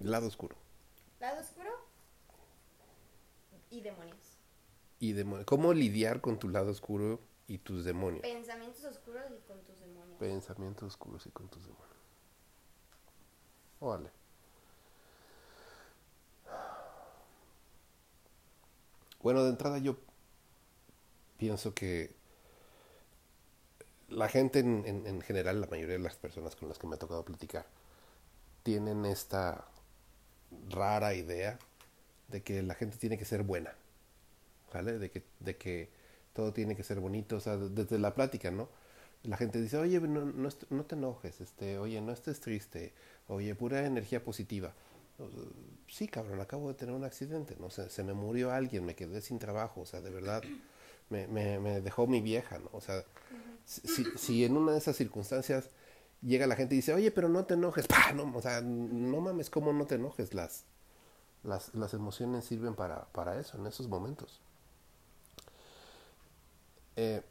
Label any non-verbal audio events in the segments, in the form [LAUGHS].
Lado oscuro. Lado oscuro y demonios. Y demo- ¿Cómo lidiar con tu lado oscuro y tus demonios? Pensamientos oscuros y con tus demonios. Pensamientos oscuros y con tus demonios. Órale. Bueno, de entrada yo pienso que la gente en, en- en general, la mayoría de las personas con las que me ha tocado platicar, tienen esta rara idea de que la gente tiene que ser buena, ¿vale? De que, de que todo tiene que ser bonito, o sea, desde la plática, ¿no? La gente dice, oye, no, no, no te enojes, este, oye, no estés triste, oye, pura energía positiva. Sí, cabrón, acabo de tener un accidente, ¿no? Se, se me murió alguien, me quedé sin trabajo, o sea, de verdad, me, me, me dejó mi vieja, ¿no? O sea, si- si en una de esas circunstancias llega la gente y dice, oye, pero no te enojes, no mames, ¿cómo no te enojes? Las, las, las emociones sirven para, para eso, en esos momentos. Eh,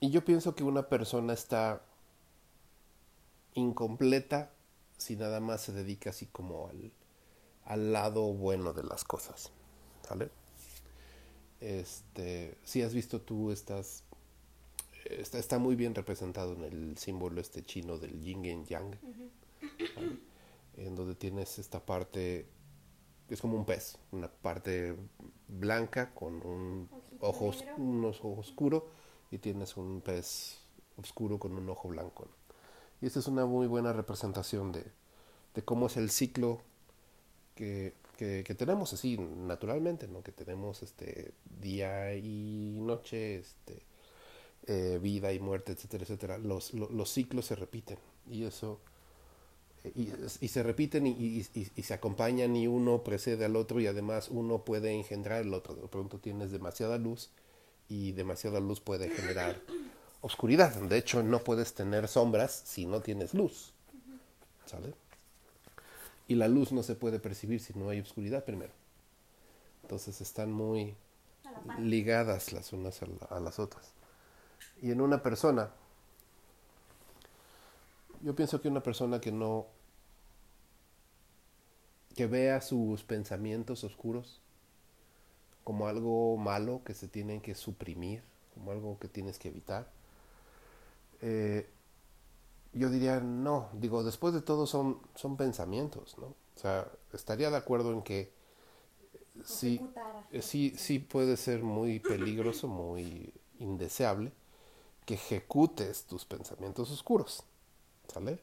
y yo pienso que una persona está incompleta si nada más se dedica así como al, al lado bueno de las cosas. ¿Sale? Este, si has visto tú estas está, está muy bien representado en el símbolo este chino del yin y yang, ¿vale? en donde tienes esta parte, es como un pez, una parte blanca con un Ojito ojo, os- negro. un ojo oscuro y tienes un pez oscuro con un ojo blanco. ¿no? Y esta es una muy buena representación de, de cómo es el ciclo que, que, que tenemos así naturalmente, ¿no? Que tenemos este día y noche, este eh, vida y muerte, etcétera, etcétera. Los, lo- los ciclos se repiten y eso eh, y, y se repiten y, y- se acompañan y uno precede al otro y además uno puede engendrar el otro. De pronto tienes demasiada luz y demasiada luz puede generar oscuridad. De hecho, no puedes tener sombras si no tienes luz. ¿Sale? Y la luz no se puede percibir si no hay oscuridad primero. Entonces están muy ligadas las unas a, la- a las otras. Y en una persona, yo pienso que una persona que no, que vea sus pensamientos oscuros como algo malo que se tienen que suprimir, como algo que tienes que evitar, eh, yo diría no, digo, después de todo son, son pensamientos, ¿no? O sea, estaría de acuerdo en que sí, eh, sí, sí puede ser muy peligroso, muy indeseable que ejecutes tus pensamientos oscuros, ¿sale?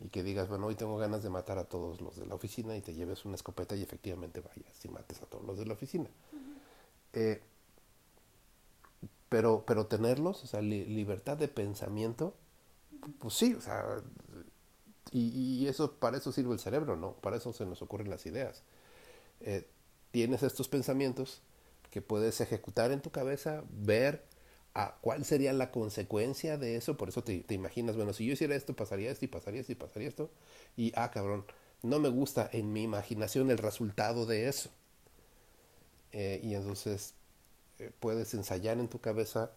Y que digas, bueno, hoy tengo ganas de matar a todos los de la oficina y te lleves una escopeta y efectivamente vayas y mates a todos los de la oficina. Eh, pero, pero tenerlos, o sea, li- libertad de pensamiento, pues sí, o sea, y, y eso, para eso sirve el cerebro, ¿no? Para eso se nos ocurren las ideas. Eh, tienes estos pensamientos que puedes ejecutar en tu cabeza, ver a cuál sería la consecuencia de eso, por eso te, imaginas, bueno, si yo hiciera esto, pasaría esto y pasaría esto y pasaría esto, y ah, cabrón, no me gusta en mi imaginación el resultado de eso. Eh, y entonces eh, puedes ensayar en tu cabeza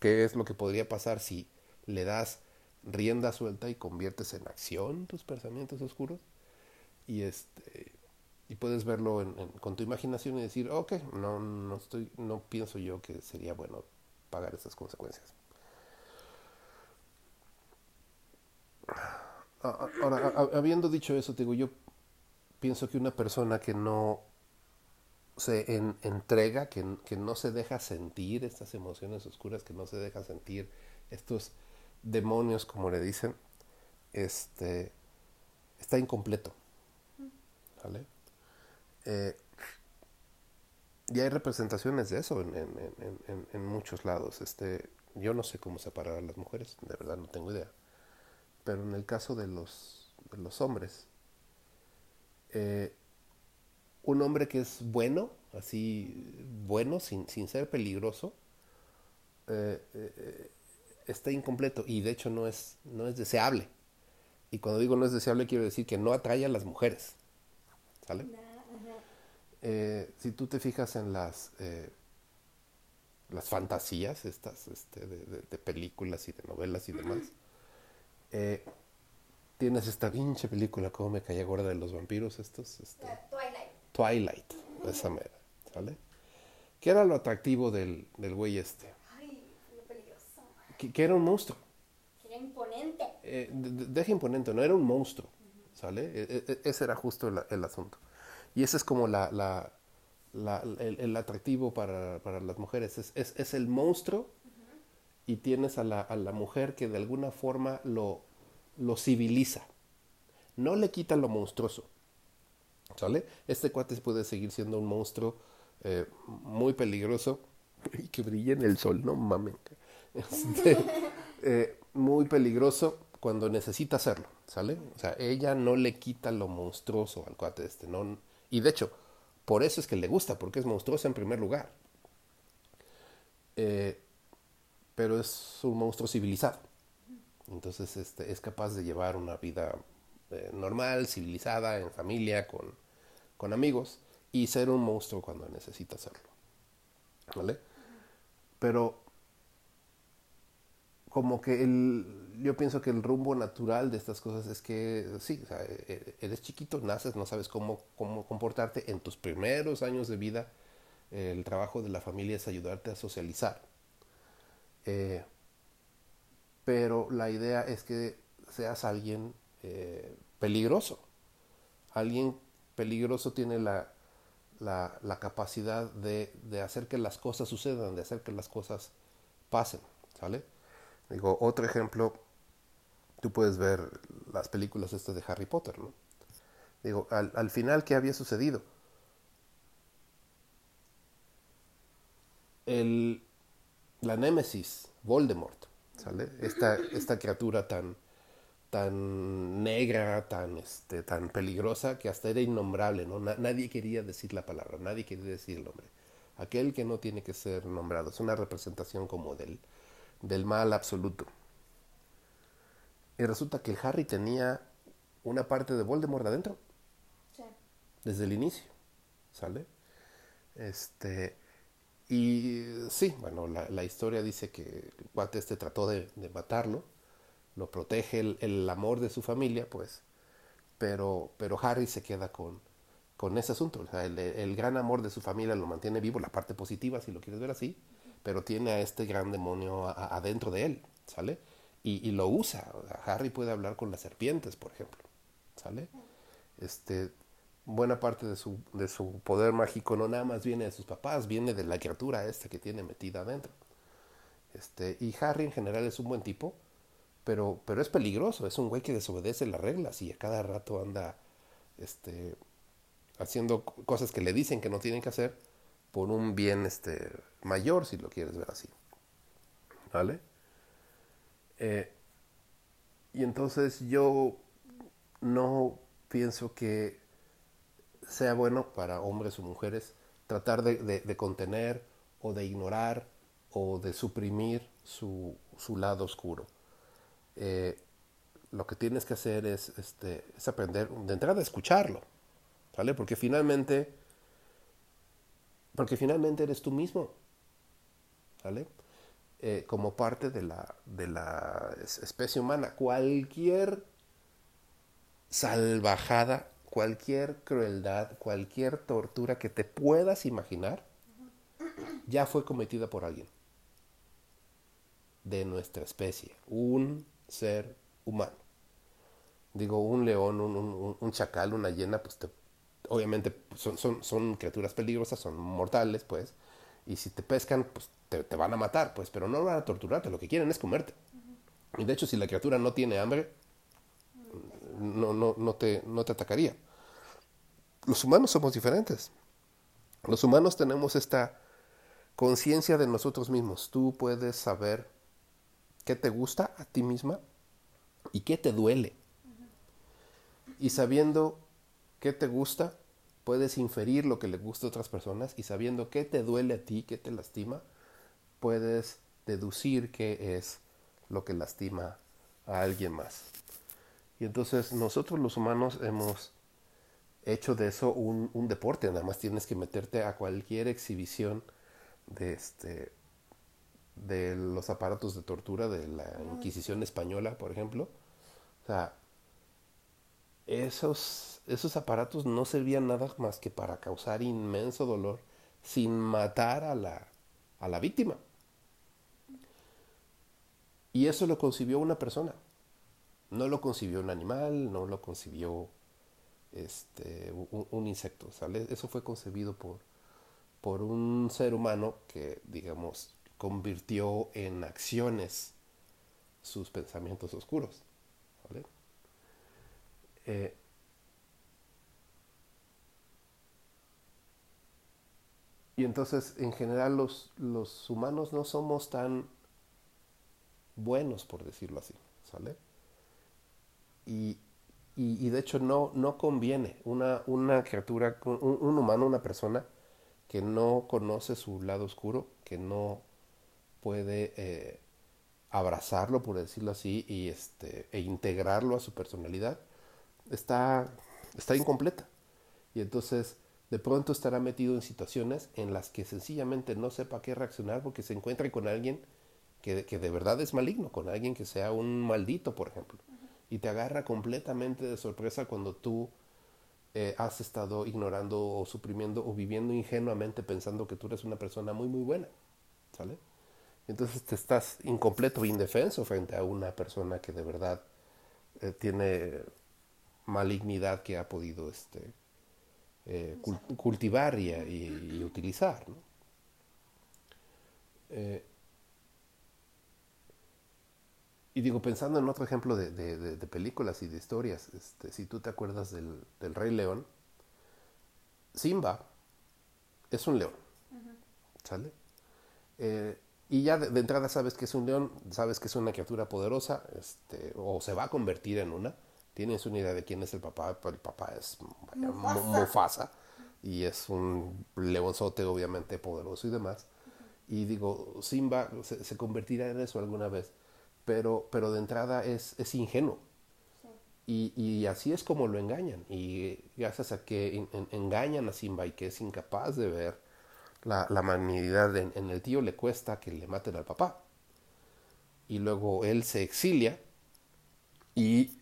qué es lo que podría pasar si le das rienda suelta y conviertes en acción tus pensamientos oscuros y este y puedes verlo en- con tu imaginación y decir ok no no estoy no pienso yo que sería bueno pagar esas consecuencias Ah, ah, ahora habiendo dicho eso te digo yo pienso que una persona que no se en- entrega, que, que no se deja sentir estas emociones oscuras, que no se deja sentir estos demonios, como le dicen, este, está incompleto. ¿Vale? Eh, y hay representaciones de eso en, en- en- en- muchos lados. Este, yo no sé cómo separar a las mujeres, de verdad no tengo idea. Pero en el caso de los, de los hombres, eh, un hombre que es bueno, así bueno, sin, sin ser peligroso, eh, eh, está incompleto y de hecho no es, no es deseable. Y cuando digo no es deseable quiero decir que no atrae a las mujeres. ¿Sale? Eh, si tú te fijas en las eh, las fantasías estas este, de, de- de películas y de novelas y demás, eh, tienes esta pinche película, como me caía gorda de los vampiros estos, este, Twilight. Twilight, esa mera, ¿sale? ¿Qué era lo atractivo del, del güey este? Ay, lo peligroso. Que, que era un monstruo. Que era imponente. Eh, de- de- deja imponente, no era un monstruo, ¿sale? E- e- ese era justo el, el asunto. Y ese es como la, la- la- el, el atractivo para, para las mujeres, es, es, es el monstruo y tienes a la, a la mujer que de alguna forma lo, lo civiliza. No le quita lo monstruoso, ¿sale? Este cuate puede seguir siendo un monstruo eh, muy peligroso [LAUGHS] y que brille en el sol, no mamen. Este, [LAUGHS] eh, muy peligroso cuando necesita hacerlo, ¿sale? O sea, ella no le quita lo monstruoso al cuate este, ¿no? Y de hecho, por eso es que le gusta, porque es monstruoso en primer lugar. Eh, pero es un monstruo civilizado. Entonces este, es capaz de llevar una vida eh, normal, civilizada, en familia, con, con amigos, y ser un monstruo cuando necesita hacerlo. ¿Vale? Pero como que el, yo pienso que el rumbo natural de estas cosas es que sí, sea, e- eres chiquito, naces, no sabes cómo, cómo comportarte. En tus primeros años de vida, el trabajo de la familia es ayudarte a socializar. Eh, pero la idea es que seas alguien eh, peligroso. Alguien peligroso tiene la, la, la capacidad de, de hacer que las cosas sucedan, de hacer que las cosas pasen, ¿sale? Digo, otro ejemplo, tú puedes ver las películas estas de Harry Potter, ¿no? Digo, al, al final, ¿qué había sucedido? El, la némesis, Voldemort, ¿sale? Esta, esta criatura tan, tan negra, tan, este, tan peligrosa, que hasta era innombrable, ¿no? Na- nadie quería decir la palabra, nadie quería decir el nombre. Aquel que no tiene que ser nombrado, es una representación como del, del mal absoluto. Y resulta que Harry tenía una parte de Voldemort adentro, Sí. desde el inicio, ¿sale? Este, y sí, bueno, la, la historia dice que el cuate este trató de, de matarlo, lo protege el, el amor de su familia, pues, pero, pero Harry se queda con, con ese asunto, o sea, el, el gran amor de su familia lo mantiene vivo, la parte positiva, si lo quieres ver así, pero tiene a este gran demonio adentro de él, ¿sale? Y, lo usa, Harry puede hablar con las serpientes, por ejemplo, ¿sale? Este, buena parte de su, de su poder mágico no nada más viene de sus papás, viene de la criatura esta que tiene metida adentro. Este, y Harry en general es un buen tipo, pero, pero es peligroso, es un güey que desobedece las reglas y a cada rato anda este, haciendo cosas que le dicen que no tienen que hacer por un bien este, mayor, si lo quieres ver así. ¿Vale? Eh, y entonces yo no pienso que sea bueno para hombres o mujeres tratar de, de- contener o de ignorar o de suprimir su, su lado oscuro. Eh, lo que tienes que hacer es, este, es aprender de entrada a escucharlo, ¿vale? Porque finalmente, porque finalmente eres tú mismo, ¿vale? Eh, como parte de la, de la es- especie humana. Cualquier salvajada, cualquier crueldad, cualquier tortura que te puedas imaginar, ya fue cometida por alguien de nuestra especie, un ser humano. Digo, un león, un, un- un chacal, una hiena, pues te- obviamente son, son, son criaturas peligrosas, son mortales, pues, y si te pescan, pues te, te van a matar, pues, pero no van a torturarte, lo que quieren es comerte. Y de hecho, si la criatura no tiene hambre, no, no, no, te, no te atacaría. Los humanos somos diferentes. Los humanos tenemos esta conciencia de nosotros mismos. Tú puedes saber qué te gusta a ti misma y qué te duele. Y sabiendo qué te gusta, puedes inferir lo que le gusta a otras personas y sabiendo qué te duele a ti, qué te lastima, puedes deducir qué es lo que lastima a alguien más. Y entonces nosotros los humanos hemos hecho de eso un, un deporte, nada más tienes que meterte a cualquier exhibición de este de los aparatos de tortura de la Inquisición española, por ejemplo. O sea, esos, esos aparatos no servían nada más que para causar inmenso dolor sin matar a la, a la víctima. Y eso lo concibió una persona. No lo concibió un animal, no lo concibió este, un, insecto. Eso fue concebido por, por un ser humano que, digamos, convirtió en acciones sus pensamientos oscuros. ¿vale? Eh, y entonces, en general, los, los humanos no somos tan buenos, por decirlo así, ¿sale? Y, y, de hecho no, no conviene una, una criatura, un, un, humano, una persona que no conoce su lado oscuro, que no puede eh, abrazarlo, por decirlo así, y este, e integrarlo a su personalidad, está, está incompleta. Y entonces de pronto estará metido en situaciones en las que sencillamente no sepa qué reaccionar porque se encuentre con alguien que, que de verdad es maligno, con alguien que sea un maldito, por ejemplo. Y te agarra completamente de sorpresa cuando tú eh, has estado ignorando o suprimiendo o viviendo ingenuamente pensando que tú eres una persona muy, muy buena. ¿Sale? Entonces te estás incompleto, indefenso frente a una persona que de verdad eh, tiene malignidad que ha podido este, eh, cul cultivar y, y, y utilizar. ¿no? Eh, y digo, pensando en otro ejemplo de, de, de, de películas y de historias, este, si tú te acuerdas del, del, Rey León, Simba es un león, uh -huh. ¿sale? Eh, y ya de, de, entrada sabes que es un león, sabes que es una criatura poderosa, este, o se va a convertir en una. Tienes una idea de quién es el papá, pero el papá es vaya, Mufasa. Mufasa. y es un leonzote obviamente poderoso y demás. Y digo, Simba se, se, convertirá en eso alguna vez, pero, pero de entrada es, es ingenuo. Sí. Y, y, así es como lo engañan. Y gracias a que en, en, engañan a Simba y que es incapaz de ver la, la magnanimidad en, en, el tío le cuesta que le maten al papá. Y luego él se exilia y,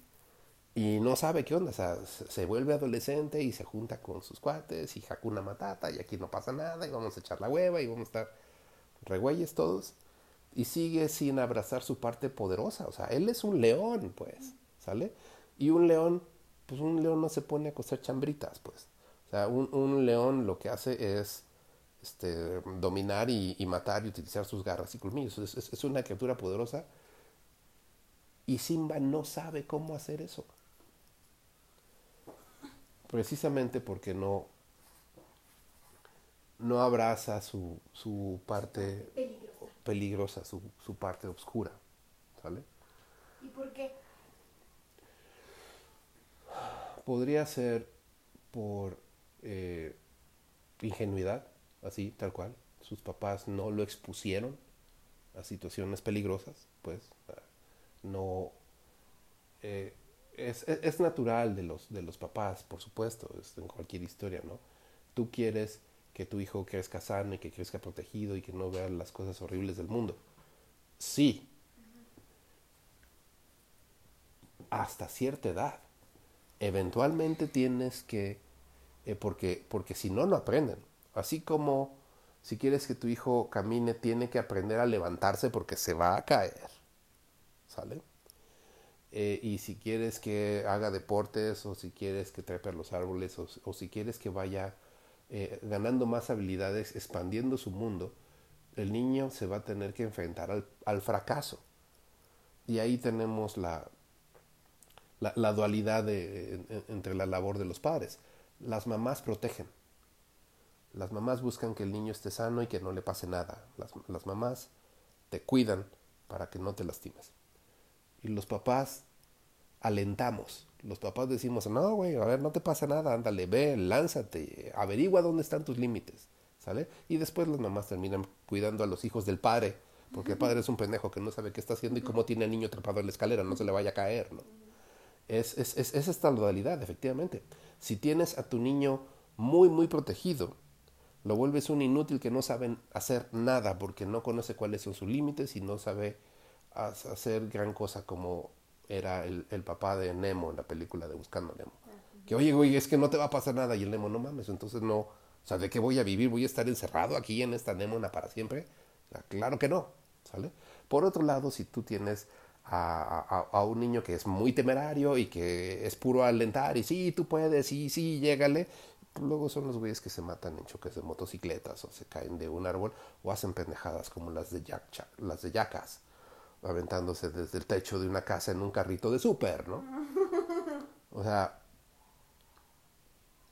y no sabe qué onda. O sea, se vuelve adolescente y se junta con sus cuates y Hakuna Matata y aquí no pasa nada y vamos a echar la hueva y vamos a estar regüeyes todos. Y sigue sin abrazar su parte poderosa. O sea, él es un león, pues, ¿sale? Y un león, pues un león no se pone a coser chambritas, pues. O sea, un, un león lo que hace es este, dominar y, matar y utilizar sus garras y colmillos. Es, una criatura poderosa y Simba no sabe cómo hacer eso. Precisamente porque no, no abraza su, su parte Peligrosa. peligrosa, su, su parte oscura. ¿Sale? ¿Y por qué? Podría ser por eh, ingenuidad así, tal cual. Sus papás no lo expusieron a situaciones peligrosas, pues no eh, es, es, natural de los, de los papás, por supuesto, es en cualquier historia, ¿no? Tú quieres que tu hijo crezca sano y que crezca protegido y que no vea las cosas horribles del mundo. Sí. Hasta cierta edad. Eventualmente tienes que, eh, porque, porque si no, no aprenden. Así como si quieres que tu hijo camine, tiene que aprender a levantarse porque se va a caer. ¿Sale? Eh, y si quieres que haga deportes o si quieres que trepe a los árboles o, si quieres que vaya eh, ganando más habilidades, expandiendo su mundo, el niño se va a tener que enfrentar al, al fracaso. Y ahí tenemos la, la, dualidad entre la labor de los padres. Las mamás protegen las mamás buscan que el niño esté sano y que no le pase nada. Las, las mamás te cuidan para que no te lastimes. Y los papás alentamos. Los papás decimos, no, güey, a ver, no te pasa nada, ándale, ve, lánzate, averigua dónde están tus límites, ¿sale? Y después las mamás terminan cuidando a los hijos del padre, porque el padre es un pendejo que no sabe qué está haciendo y cómo tiene al niño atrapado en la escalera, no se le vaya a caer, ¿no? Es, es, es, es esta modalidad, efectivamente. Si tienes a tu niño muy, muy protegido, lo vuelves un inútil que no sabe hacer nada porque no conoce cuáles son sus límites y no sabe hacer gran cosa como era el, el papá de Nemo en la película de Buscando a Nemo. Que oye, güey, es que no te va a pasar nada. Y el Nemo, no mames, entonces no. O sea, ¿de qué voy a vivir? ¿Voy a estar encerrado aquí en esta Némona para siempre? Claro que no, ¿sale? Por otro lado, si tú tienes a, a- a un niño que es muy temerario y que es puro alentar y sí, tú puedes, sí, sí, llégale, pues luego son los güeyes que se matan en choques de motocicletas o se caen de un árbol o hacen pendejadas como las de Jack, las de Jackass, aventándose desde el techo de una casa en un carrito de súper, ¿no? O sea,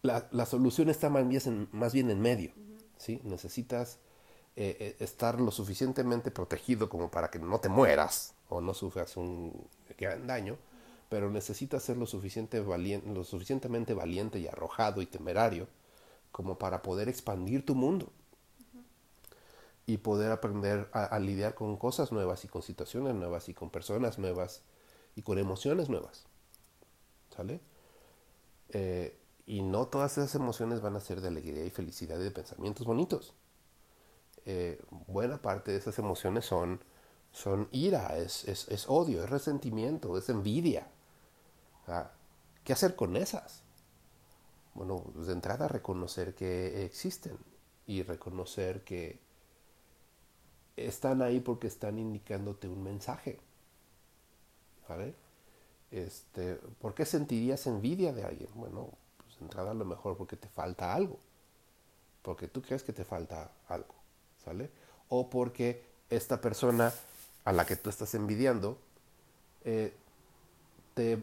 la, la solución está más bien en, más bien en medio, ¿sí? Necesitas eh, eh, estar lo suficientemente protegido como para que no te mueras o no sufras un gran daño, pero necesitas ser lo, suficiente valien- lo suficientemente valiente y arrojado y temerario como para poder expandir tu mundo y poder aprender a, lidiar con cosas nuevas y con situaciones nuevas y con personas nuevas y con emociones nuevas. ¿Sale? Eh, y no todas esas emociones van a ser de alegría y felicidad y de pensamientos bonitos. Eh, buena parte de esas emociones son, son ira, es, es, es odio, es resentimiento, es envidia. Ah, ¿Qué hacer con esas? Bueno, pues de entrada reconocer que existen y reconocer que están ahí porque están indicándote un mensaje. ¿Vale? Este, ¿Por qué sentirías envidia de alguien? Bueno, pues entrada a lo mejor porque te falta algo. Porque tú crees que te falta algo. ¿Sale? O porque esta persona a la que tú estás envidiando eh, te,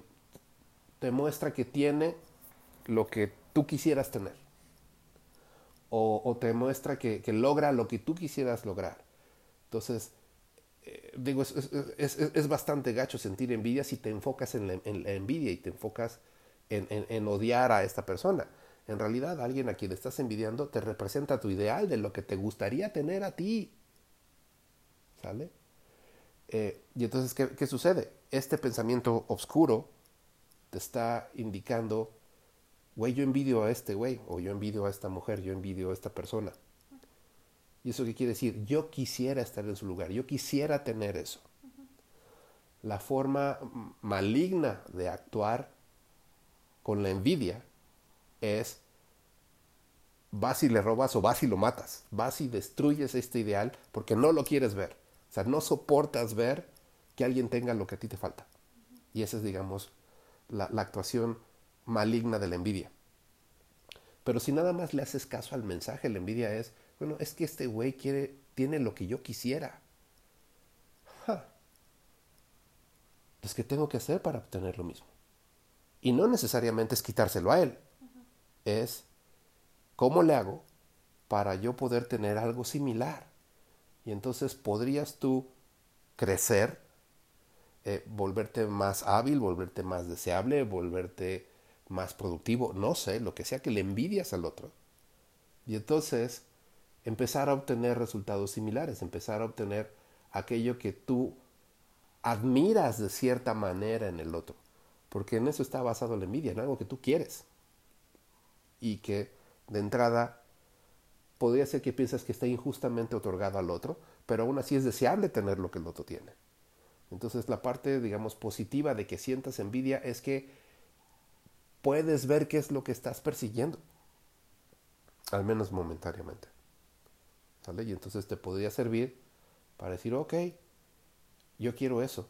te muestra que tiene lo que tú quisieras tener. O, o te muestra que, que logra lo que tú quisieras lograr. Entonces, eh, digo, es, es, es, bastante gacho sentir envidia si te enfocas en la, en la envidia y te enfocas en, en, en, odiar a esta persona. En realidad, alguien a quien estás envidiando te representa tu ideal de lo que te gustaría tener a ti. ¿Sale? Eh, y entonces, ¿qué, ¿qué sucede? Este pensamiento oscuro te está indicando, güey, yo envidio a este güey, o yo envidio a esta mujer, yo envidio a esta persona. ¿Y eso qué quiere decir? Yo quisiera estar en su lugar, yo quisiera tener eso. Uh -huh. La forma maligna de actuar con la envidia es vas y le robas o vas y lo matas, vas y destruyes este ideal porque no lo quieres ver. O sea, no soportas ver que alguien tenga lo que a ti te falta. Uh -huh. Y esa es, digamos, la, la actuación maligna de la envidia. Pero si nada más le haces caso al mensaje, la envidia es, bueno, es que este güey quiere, tiene lo que yo quisiera. Ja. Pues, ¿qué tengo que hacer para obtener lo mismo? Y no necesariamente es quitárselo a él. Uh -huh. Es, ¿cómo le hago para yo poder tener algo similar? Y entonces podrías tú crecer, eh, volverte más hábil, volverte más deseable, volverte más productivo, no sé, lo que sea que le envidias al otro. Y entonces empezar a obtener resultados similares, empezar a obtener aquello que tú admiras de cierta manera en el otro, porque en eso está basado la envidia, en algo que tú quieres y que de entrada podría ser que piensas que está injustamente otorgado al otro, pero aún así es deseable tener lo que el otro tiene. Entonces la parte, digamos, positiva de que sientas envidia es que puedes ver qué es lo que estás persiguiendo, al menos momentáneamente. ¿Sale? Y entonces te podría servir para decir, ok, yo quiero eso.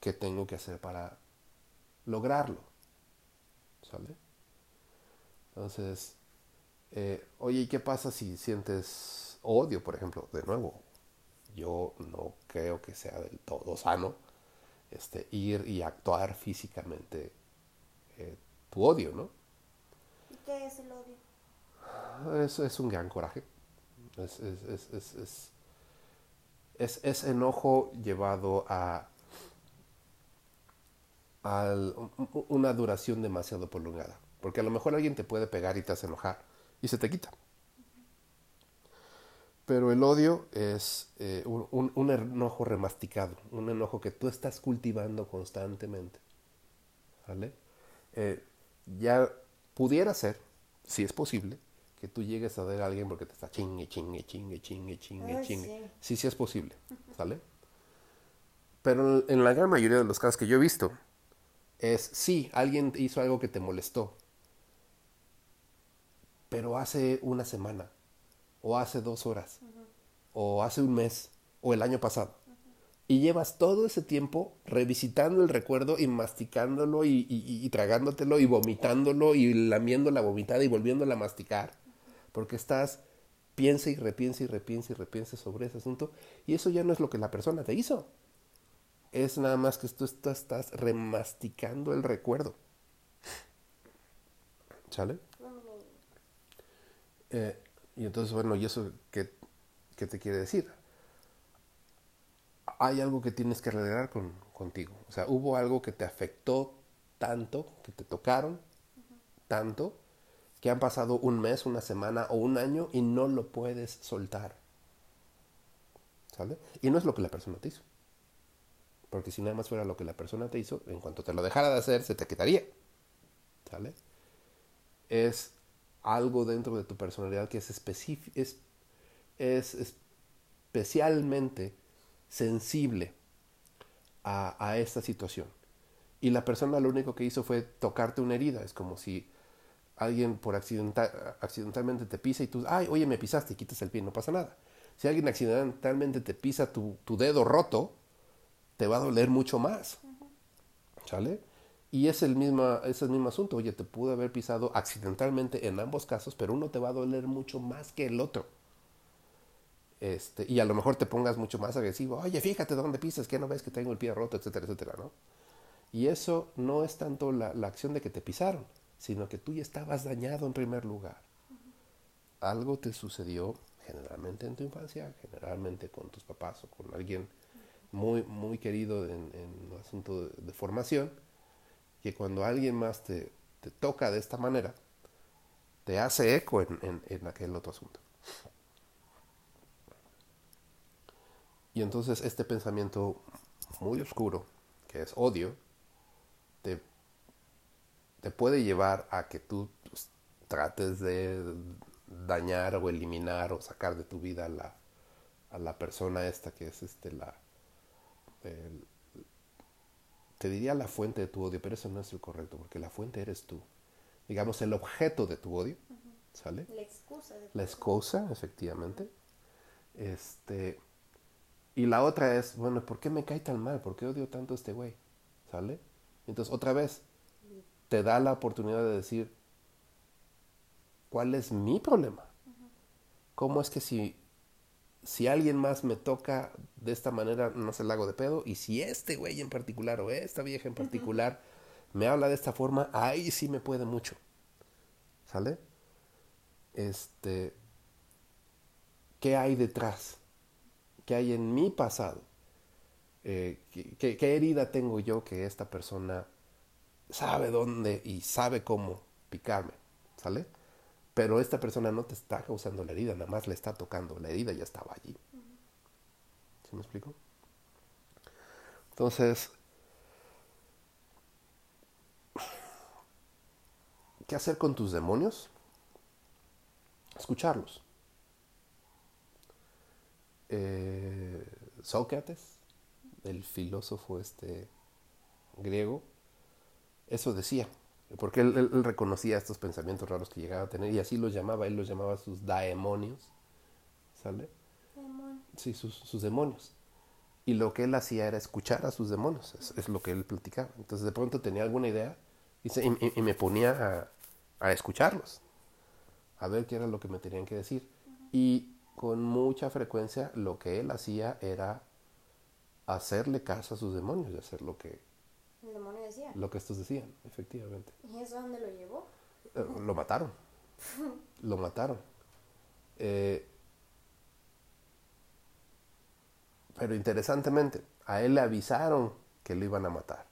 ¿Qué tengo que hacer para lograrlo? ¿Sale? Entonces, eh, oye, ¿y qué pasa si sientes odio, por ejemplo? De nuevo, yo no creo que sea del todo sano este, ir y actuar físicamente eh, tu odio, ¿no? ¿Y qué es el odio? Es, es un gran coraje. Es, es, es, es, enojo llevado a, una duración demasiado prolongada. Porque a lo mejor alguien te puede pegar y te hace enojar y se te quita. Pero el odio es eh, un, un, un, enojo remasticado, un enojo que tú estás cultivando constantemente. ¿Vale? Eh, ya pudiera ser, si es posible, que tú llegues a ver a alguien porque te está chingue, chingue, chingue, chingue, chingue, Ay, chingue. sí. Sí, sí es posible, ¿sale? Pero en la gran mayoría de los casos que yo he visto, es sí, alguien hizo algo que te molestó, pero hace una semana, o hace dos horas, o hace un mes, o el año pasado. Y llevas todo ese tiempo revisitando el recuerdo y masticándolo y, y, y, tragándotelo y vomitándolo y lamiendo la vomitada y volviéndola a masticar. Porque estás, piensa y repiensa y repiensa y repiensa sobre ese asunto. Y eso ya no es lo que la persona te hizo. Es nada más que tú estás remasticando el recuerdo. ¿Sale? Eh, y entonces, bueno, ¿y eso qué, qué, te quiere decir? Hay algo que tienes que arreglar con, contigo. O sea, hubo algo que te afectó tanto, que te tocaron tanto, que han pasado un mes, una semana o un año y no lo puedes soltar. ¿Sale? Y no es lo que la persona te hizo. Porque si nada más fuera lo que la persona te hizo, en cuanto te lo dejara de hacer, se te quitaría. ¿Sale? Es algo dentro de tu personalidad que es, es, es especialmente sensible a, a, esta situación. Y la persona lo único que hizo fue tocarte una herida. Es como si alguien por accidental, accidentalmente te pisa y tú, ay, oye, me pisaste y quitas el pie, no pasa nada. Si alguien accidentalmente te pisa tu, tu dedo roto, te va a doler mucho más. ¿Sale? Y es el, mismo, es el mismo asunto. Oye, te pudo haber pisado accidentalmente en ambos casos, pero uno te va a doler mucho más que el otro. Este, y a lo mejor te pongas mucho más agresivo. Oye, fíjate dónde pisas, que no ves que tengo el pie roto, etcétera, etcétera, ¿no? Y eso no es tanto la, la acción de que te pisaron, sino que tú ya estabas dañado en primer lugar. Algo te sucedió generalmente en tu infancia, generalmente con tus papás o con alguien muy, muy querido en, en asunto de, formación que cuando alguien más te, te toca de esta manera, te hace eco en, en, en, aquel otro asunto. Y entonces este pensamiento muy oscuro, que es odio, te, te puede llevar a que tú pues, trates de dañar o eliminar o sacar de tu vida a la, a la persona esta que es este la, el, te diría la fuente de tu odio, pero eso no es el correcto, porque la fuente eres tú. Digamos, el objeto de tu odio, uh -huh. ¿sale? La excusa. De la excusa, efectivamente. Este, y la otra es, bueno, ¿por qué me cae tan mal? ¿Por qué odio tanto a este güey? ¿Sale? Entonces, otra vez, te da la oportunidad de decir, ¿cuál es mi problema? ¿Cómo es que si si alguien más me toca de esta manera, no se la hago de pedo. Y si este güey en particular o esta vieja en particular uh -huh. me habla de esta forma, ahí sí me puede mucho. ¿Sale? Este. ¿Qué hay detrás? ¿Qué hay en mi pasado? Eh, ¿qué, qué, ¿Qué herida tengo yo que esta persona sabe dónde y sabe cómo picarme? ¿Sale? Pero esta persona no te está causando la herida, nada más le está tocando. La herida ya estaba allí. ¿Sí me explico? Entonces, ¿qué hacer con tus demonios? Escucharlos. Eh, Sócrates, el filósofo este griego, eso decía. Porque él, reconocía estos pensamientos raros que llegaba a tener y así los llamaba, él los llamaba sus daemonios, ¿sale? Demon. Sí, sus, sus, demonios. Y lo que él hacía era escuchar a sus demonios, es, es, lo que él platicaba. Entonces de pronto tenía alguna idea y, se, y, y me ponía a, a, escucharlos, a ver qué era lo que me tenían que decir. Uh -huh. Y con mucha frecuencia lo que él hacía era hacerle caso a sus demonios y hacer lo que el demonio decía. Lo que estos decían, efectivamente. ¿Y eso dónde lo llevó? Eh, lo mataron. [LAUGHS] lo mataron. Eh, pero interesantemente, a él le avisaron que lo iban a matar.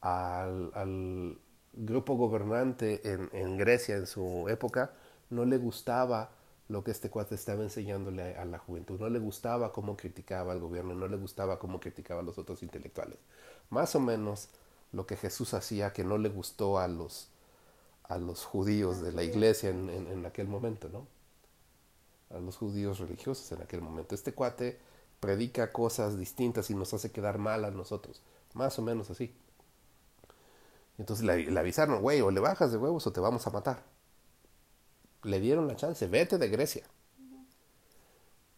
Al, al grupo gobernante en, en, Grecia en su época no le gustaba lo que este cuate estaba enseñándole a, a la juventud, no le gustaba cómo criticaba al gobierno, no le gustaba cómo criticaba a los otros intelectuales más o menos lo que Jesús hacía que no le gustó a los, a los judíos de la iglesia en, en, en, aquel momento, ¿no? A los judíos religiosos en aquel momento. Este cuate predica cosas distintas y nos hace quedar mal a nosotros. Más o menos así. Entonces le, le avisaron, güey, o le bajas de huevos o te vamos a matar. Le dieron la chance, vete de Grecia.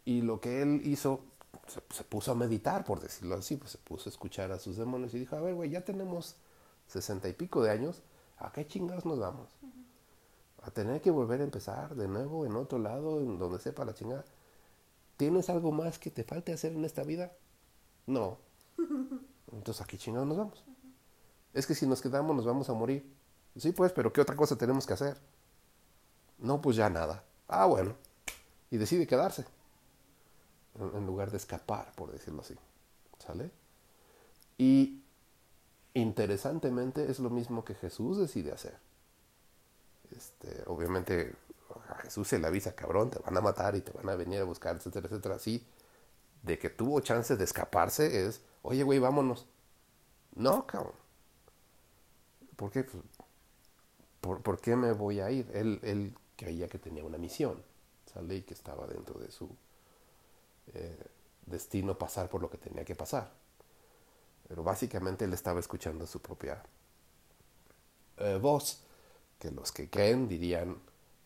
Y lo que él hizo, se, se, puso a meditar, por decirlo así, pues se puso a escuchar a sus demonios y dijo, a ver, güey, ya tenemos sesenta y pico de años, ¿a qué chingados nos vamos? A tener que volver a empezar de nuevo en otro lado, en donde sepa la chingada. ¿Tienes algo más que te falte hacer en esta vida? No. [LAUGHS] Entonces, ¿a qué chingados nos vamos? Es que si nos quedamos nos vamos a morir. Sí, pues, pero ¿qué otra cosa tenemos que hacer? No, pues ya nada. Ah, bueno. Y decide quedarse. En lugar de escapar, por decirlo así. ¿Sale? Y interesantemente es lo mismo que Jesús decide hacer. Este, obviamente a Jesús se le avisa, cabrón, te van a matar y te van a venir a buscar, etcétera, etcétera. Así, de que tuvo chance de escaparse es, oye, güey, vámonos. No, cabrón. ¿Por qué? Pues, ¿por, ¿por, qué me voy a ir? Él, él creía que tenía una misión, ¿sale? Y que estaba dentro de su eh, destino pasar por lo que tenía que pasar. Pero básicamente él estaba escuchando su propia eh, voz, que los que creen dirían,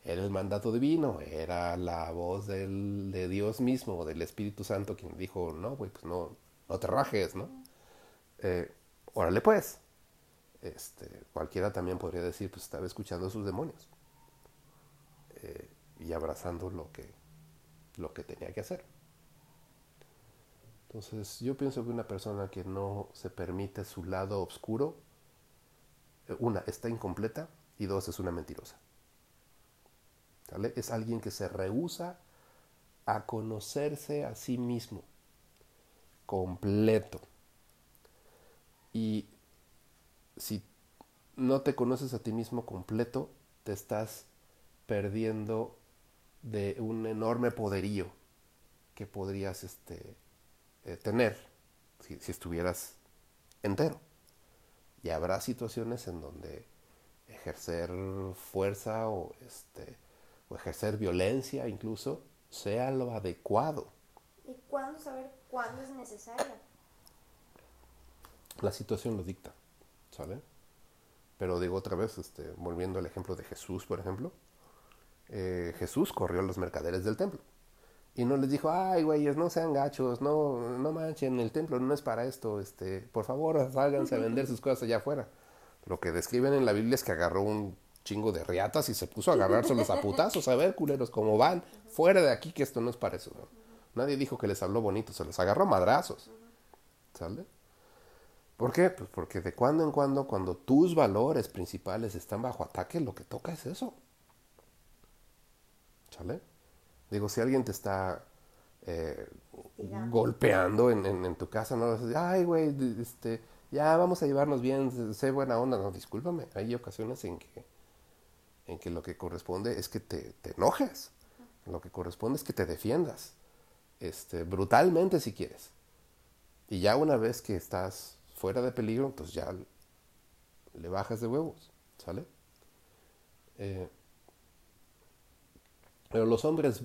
era el mandato divino, era la voz de Dios mismo, del Espíritu Santo, quien dijo, no, güey, pues no, no te rajes, ¿no? Eh, órale pues. Este, cualquiera también podría decir, pues estaba escuchando a sus demonios y abrazando lo que, lo que tenía que hacer. Entonces yo pienso que una persona que no se permite su lado oscuro, una, está incompleta y dos, es una mentirosa. Es alguien que se rehúsa a conocerse a sí mismo completo. Y si no te conoces a ti mismo completo, te estás perdiendo de un enorme poderío que podrías este, eh, tener si, si, estuvieras entero. Y habrá situaciones en donde ejercer fuerza o, este, o ejercer violencia incluso sea lo adecuado. ¿Y cuándo saber cuándo es necesario? La situación lo dicta, ¿sale? Pero digo otra vez, este, volviendo al ejemplo de Jesús, por ejemplo, eh, Jesús corrió a los mercaderes del templo y no les dijo, ay, güeyes, no sean gachos, no, no manchen, el templo no es para esto, este, por favor, [LAUGHS] sálganse a vender sus cosas allá afuera. Lo que describen en la Biblia es que agarró un chingo de riatas y se puso a agarrárselos a putazos, a ver, culeros, cómo van, fuera de aquí, que esto no es para eso. Nadie dijo que les habló bonito, se los agarró madrazos. ¿Sale? ¿Por qué? Pues porque de cuando en cuando, cuando tus valores principales están bajo ataque, lo que toca es eso. ¿Sale? Digo, si alguien te está eh, golpeando en, en, en, tu casa, no ay, güey, este, ya vamos a llevarnos bien, sé buena onda. No, discúlpame, hay ocasiones en que, en que lo que corresponde es que te, te enojes. Lo que corresponde es que te defiendas. Este, brutalmente si quieres. Y ya una vez que estás fuera de peligro, entonces ya le bajas de huevos, ¿sale? Eh, pero los hombres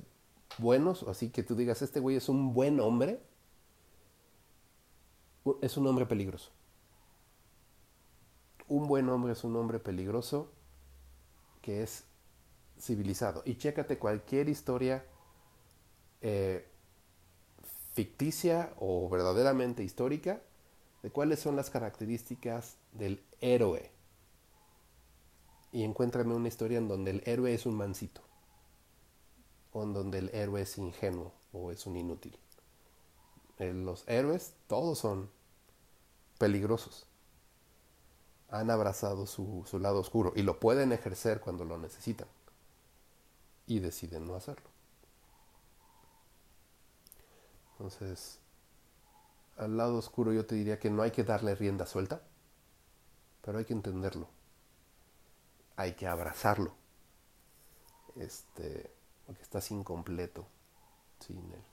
buenos, así que tú digas, este güey es un buen hombre, es un hombre peligroso. Un buen hombre es un hombre peligroso que es civilizado. Y chécate cualquier historia eh, ficticia o verdaderamente histórica de cuáles son las características del héroe. Y encuéntrame una historia en donde el héroe es un mancito en donde el héroe es ingenuo o es un inútil. Los héroes todos son peligrosos. Han abrazado su, su, lado oscuro y lo pueden ejercer cuando lo necesitan. Y deciden no hacerlo. Entonces, al lado oscuro yo te diría que no hay que darle rienda suelta, pero hay que entenderlo. Hay que abrazarlo. Este, porque estás incompleto sin él.